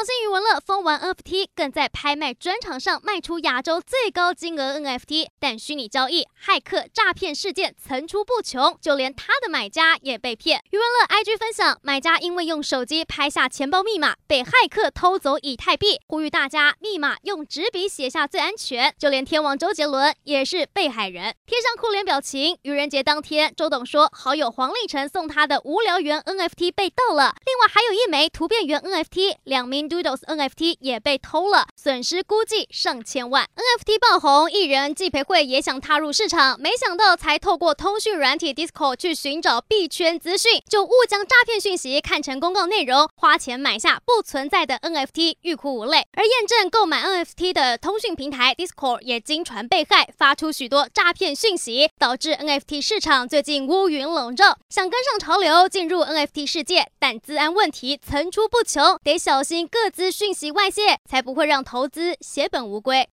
港星余文乐疯玩 NFT，更在拍卖专场上卖出亚洲最高金额 NFT。但虚拟交易、骇客诈骗事件层出不穷，就连他的买家也被骗。余文乐 IG 分享，买家因为用手机拍下钱包密码，被骇客偷走以太币，呼吁大家密码用纸笔写下最安全。就连天王周杰伦也是被害人，贴上哭脸表情。愚人节当天，周董说好友黄立成送他的无聊猿 NFT 被盗了，另外还有一枚图片猿 NFT，两名。Doodles NFT 也被偷了，损失估计上千万。NFT 爆红，艺人纪培慧也想踏入市场，没想到才透过通讯软体 Discord 去寻找币圈资讯，就误将诈骗讯息看成公告内容，花钱买下不存在的 NFT，欲哭无泪。而验证购买 NFT 的通讯平台 Discord 也经传被害，发出许多诈骗讯息，导致 NFT 市场最近乌云笼罩。想跟上潮流进入 NFT 世界，但资安问题层出不穷，得小心。各资讯息外泄，才不会让投资血本无归。